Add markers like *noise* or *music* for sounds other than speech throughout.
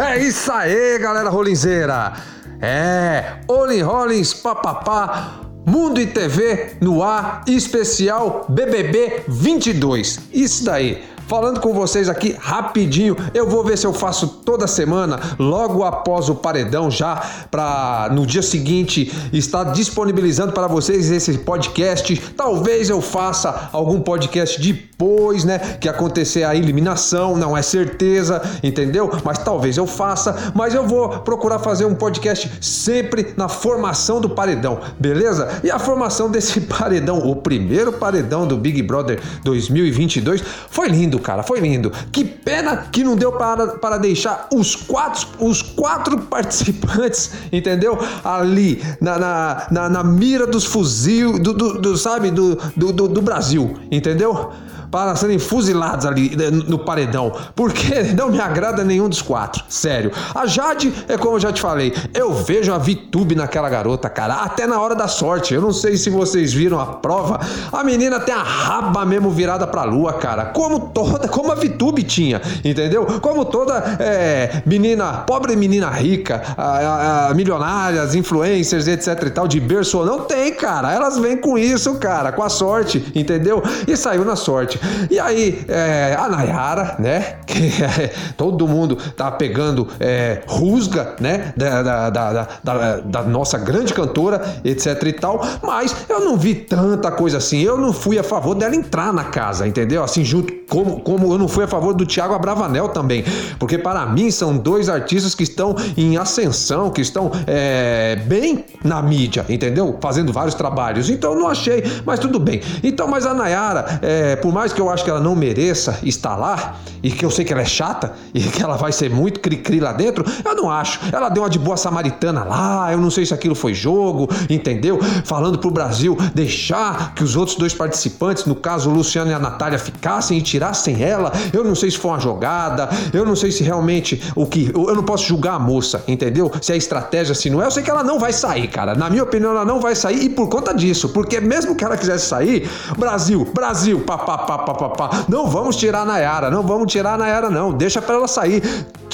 É isso aí, galera rolinzeira. É, Olin Rollins, papapá, Mundo e TV no ar, especial BBB 22. Isso daí falando com vocês aqui rapidinho. Eu vou ver se eu faço toda semana, logo após o paredão, já para no dia seguinte estar disponibilizando para vocês esse podcast. Talvez eu faça algum podcast depois, né, que acontecer a eliminação, não é certeza, entendeu? Mas talvez eu faça, mas eu vou procurar fazer um podcast sempre na formação do paredão, beleza? E a formação desse *laughs* paredão, o primeiro paredão do Big Brother 2022, foi lindo lindo, cara, foi lindo. Que pena que não deu para, para deixar os quatro, os quatro *laughs* participantes, entendeu? Ali na, na, na, na mira dos fuzil, do, do, do sabe, do, do, do Brasil, entendeu? Para serem fuzilados ali né, no paredão, porque *laughs* não me agrada nenhum dos quatro, sério. A Jade, é como eu já te falei, eu vejo a VTube naquela garota, cara, até na hora da sorte. Eu não sei se vocês viram a prova, a menina tem a raba mesmo virada pra lua, cara, como toda, *laughs* como a VTube tinha, entendeu? Como toda é, menina, pobre menina rica, a, a, milionárias, influencers, etc e tal, de berço, não tem, cara, elas vêm com isso, cara, com a sorte, entendeu? E saiu na sorte. E aí, é, a Nayara, né? *laughs* Que é, todo mundo tá pegando é, rusga, né? Da, da, da, da, da nossa grande cantora, etc e tal. Mas eu não vi tanta coisa assim. Eu não fui a favor dela entrar na casa, entendeu? Assim, junto como, como eu não fui a favor do Thiago Abravanel também. Porque para mim são dois artistas que estão em ascensão, que estão é, bem na mídia, entendeu? Fazendo vários trabalhos. Então eu não achei, mas tudo bem. Então, mas a Nayara, é, por mais que eu acho que ela não mereça estar lá, e que eu sei que ela é chata, e que ela vai ser muito cri-cri lá dentro, eu não acho. Ela deu uma de boa samaritana lá, eu não sei se aquilo foi jogo, entendeu? Falando pro Brasil deixar que os outros dois participantes, no caso o Luciano e a Natália, ficassem e tirassem ela. Eu não sei se foi uma jogada, eu não sei se realmente o que. Eu não posso julgar a moça, entendeu? Se é estratégia, se não é, eu sei que ela não vai sair, cara. Na minha opinião, ela não vai sair, e por conta disso, porque mesmo que ela quisesse sair, Brasil, Brasil, papapá pá, Não vamos tirar a Nayara, não vamos tirar a Nayara, não. Deixa para ela sair.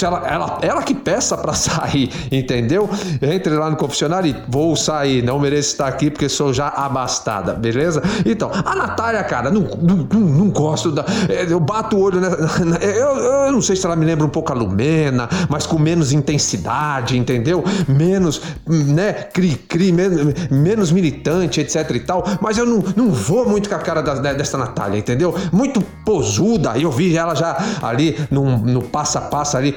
Ela, ela, ela que peça para *laughs* sair, entendeu? Entre lá no confessionário e vou sair, não mereço estar aqui porque sou já abastada, beleza? Então, a Natália, cara, não, não, não gosto da. É, eu bato o olho, né? Eu, eu não sei se ela me lembra um pouco a Lumena, mas com menos intensidade, entendeu? Menos, né? Cri-cri, menos, menos militante, etc e tal. Mas eu não, não vou muito com a cara da, dessa Natália, entendeu? Muito posuda. Eu vi ela já ali no, no passo a passo ali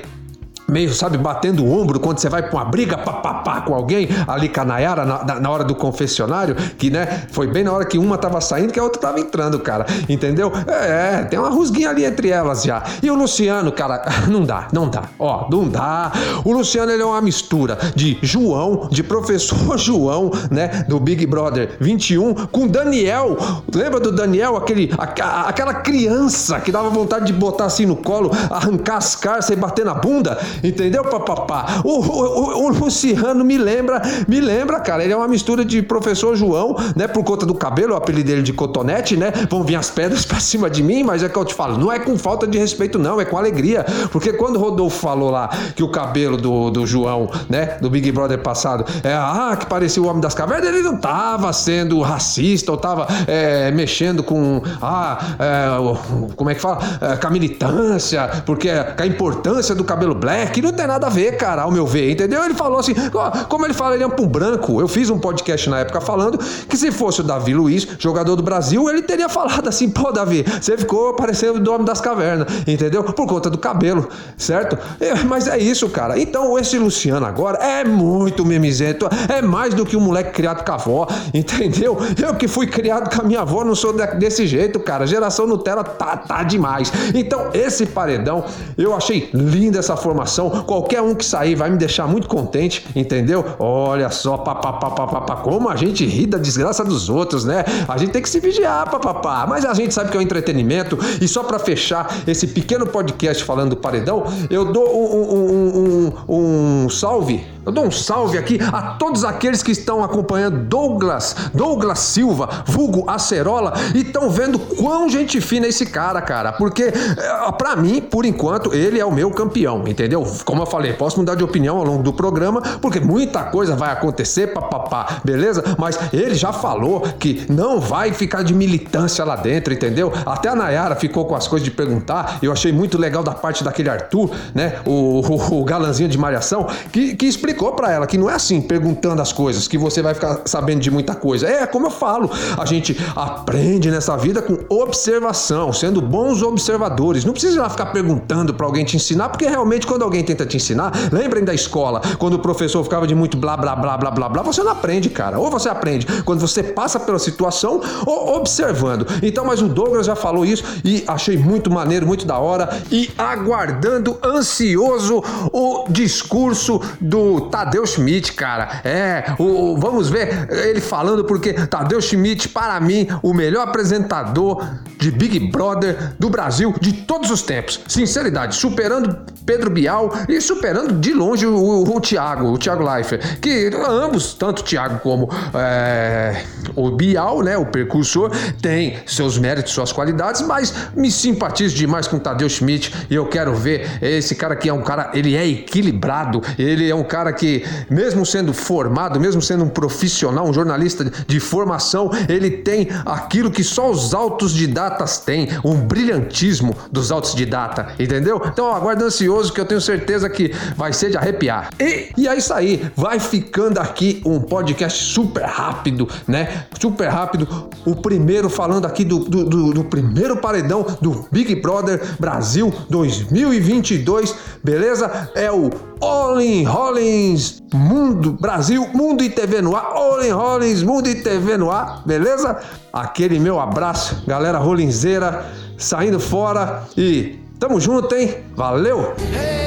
meio, sabe, batendo o ombro quando você vai pra uma briga pá, pá, pá, com alguém, ali com a Nayara, na, na, hora do confessionário, que, né, foi bem na hora que uma tava saindo que a outra tava entrando, cara, entendeu? É, tem uma rusguinha ali entre elas já. E o Luciano, cara, *laughs* não dá, não dá, ó, não dá. O Luciano, ele é uma mistura de João, de professor *laughs* João, né, do Big Brother 21, com Daniel, lembra do Daniel, aquele, a, aquela criança que dava vontade de botar assim no colo, arrancar as carças e bater na bunda? Entendeu, papapá? O, o, o, Luciano me lembra, me lembra, cara. Ele é uma mistura de professor João, né? Por conta do cabelo, o apelido dele de cotonete, né? Vão vir as pedras *laughs* pra cima de mim, mas é que eu te falo, não é com falta de respeito, não, é com alegria. Porque quando o Rodolfo falou lá que o cabelo do, do João, né? Do Big Brother passado, é ah, que parecia o Homem das Cavernas, ele não tava sendo racista ou tava é, mexendo com, ah, é, como é que fala? É, com a militância, porque com a importância do cabelo black que não tem nada a ver, cara, ao meu ver, entendeu? Ele falou assim, como ele fala, ele é um branco. Eu fiz um podcast na época falando que se fosse o Davi Luiz, jogador do Brasil, ele teria falado assim, pô, Davi, você ficou parecendo o nome das cavernas, entendeu? Por conta do cabelo, certo? É, mas é isso, cara. Então, esse Luciano agora é muito memizento, é mais do que um moleque criado com a avó, entendeu? Eu que fui criado com a minha avó, não sou desse jeito, cara. Geração Nutella tá, tá demais. Então, esse paredão, eu achei linda essa formação Qualquer um que sair vai me deixar muito contente, entendeu? Olha só, papapá, como a gente ri da desgraça dos outros, né? A gente tem que se vigiar, papapá. Mas a gente sabe que é um entretenimento. E só para fechar esse pequeno podcast falando do paredão, eu dou um, um, um, um salve eu dou um salve aqui a todos aqueles que estão acompanhando Douglas, Douglas Silva, vulgo Acerola, e estão vendo quão gente fina esse cara, cara. Porque, eh, para mim, por enquanto, ele é o meu campeão, entendeu? Entendeu? Como eu falei, posso mudar de opinião ao longo do programa, porque muita coisa vai acontecer, papapá, beleza? Mas ele já falou que não vai ficar de militância lá dentro, entendeu? Até a Nayara ficou com as coisas de perguntar, eu achei muito legal da parte daquele Arthur, né? O, o, o galanzinho de malhação, que, que explicou para ela que não é assim, perguntando as coisas, que você vai ficar sabendo de muita coisa. É, como eu falo, a gente aprende nessa vida com observação, sendo bons observadores. Não precisa ficar perguntando para alguém te ensinar, porque realmente quando alguém tenta te ensinar, lembrem da escola, quando o professor ficava de muito blá blá blá blá blá blá, você não aprende, cara. Ou você aprende quando você passa pela situação ou observando. Então, mas o Douglas já falou isso e achei muito maneiro, muito da hora e aguardando ansioso o discurso do Tadeu Schmidt, cara. É, o, vamos ver ele falando porque Tadeu Schmidt para mim o melhor apresentador de Big Brother do Brasil de todos os tempos. Sinceridade, superando Pedro Bial e superando de longe o, o, o Thiago, o Thiago Leifert, que ambos, tanto o Thiago como é, o Bial, né, o percursor, tem seus méritos, suas qualidades, mas me simpatizo demais com o Tadeu Schmidt e eu quero ver esse cara que é um cara, ele é equilibrado, ele é um cara que, mesmo sendo formado, mesmo sendo um profissional, um jornalista de formação, ele tem aquilo que só os altos didatas têm, um brilhantismo dos altos didata, entendeu? Então, aguardo ansioso que eu tenho certeza que vai ser de arrepiar. E, e é isso aí, vai ficando aqui um podcast super rápido, né? Super rápido. O primeiro falando aqui do, do, do, do primeiro paredão do Big Brother Brasil 2022, beleza? É o Olin Rollins Mundo Brasil, Mundo e TV no ar, Olin Rollins Mundo e TV no ar, beleza? Aquele meu abraço, galera rolinzeira, saindo fora e tamo junto, hein? Valeu! Hey!